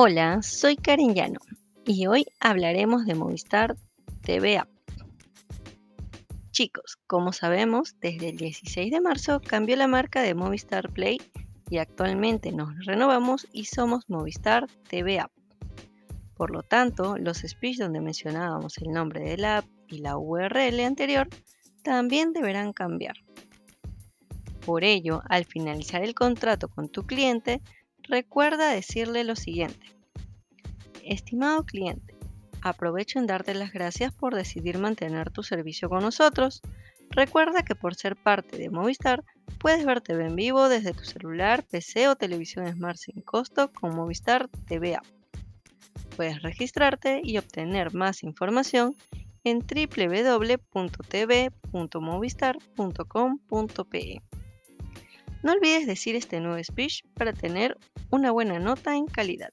Hola, soy Karen Llano y hoy hablaremos de Movistar TV App. Chicos, como sabemos, desde el 16 de marzo cambió la marca de Movistar Play y actualmente nos renovamos y somos Movistar TV App. Por lo tanto, los speech donde mencionábamos el nombre de la app y la URL anterior también deberán cambiar. Por ello, al finalizar el contrato con tu cliente, Recuerda decirle lo siguiente. Estimado cliente, aprovecho en darte las gracias por decidir mantener tu servicio con nosotros. Recuerda que por ser parte de Movistar, puedes ver TV en vivo desde tu celular, PC o televisión Smart sin costo con Movistar TVA. Puedes registrarte y obtener más información en www.tv.movistar.com.pe. No olvides decir este nuevo speech para tener una buena nota en calidad.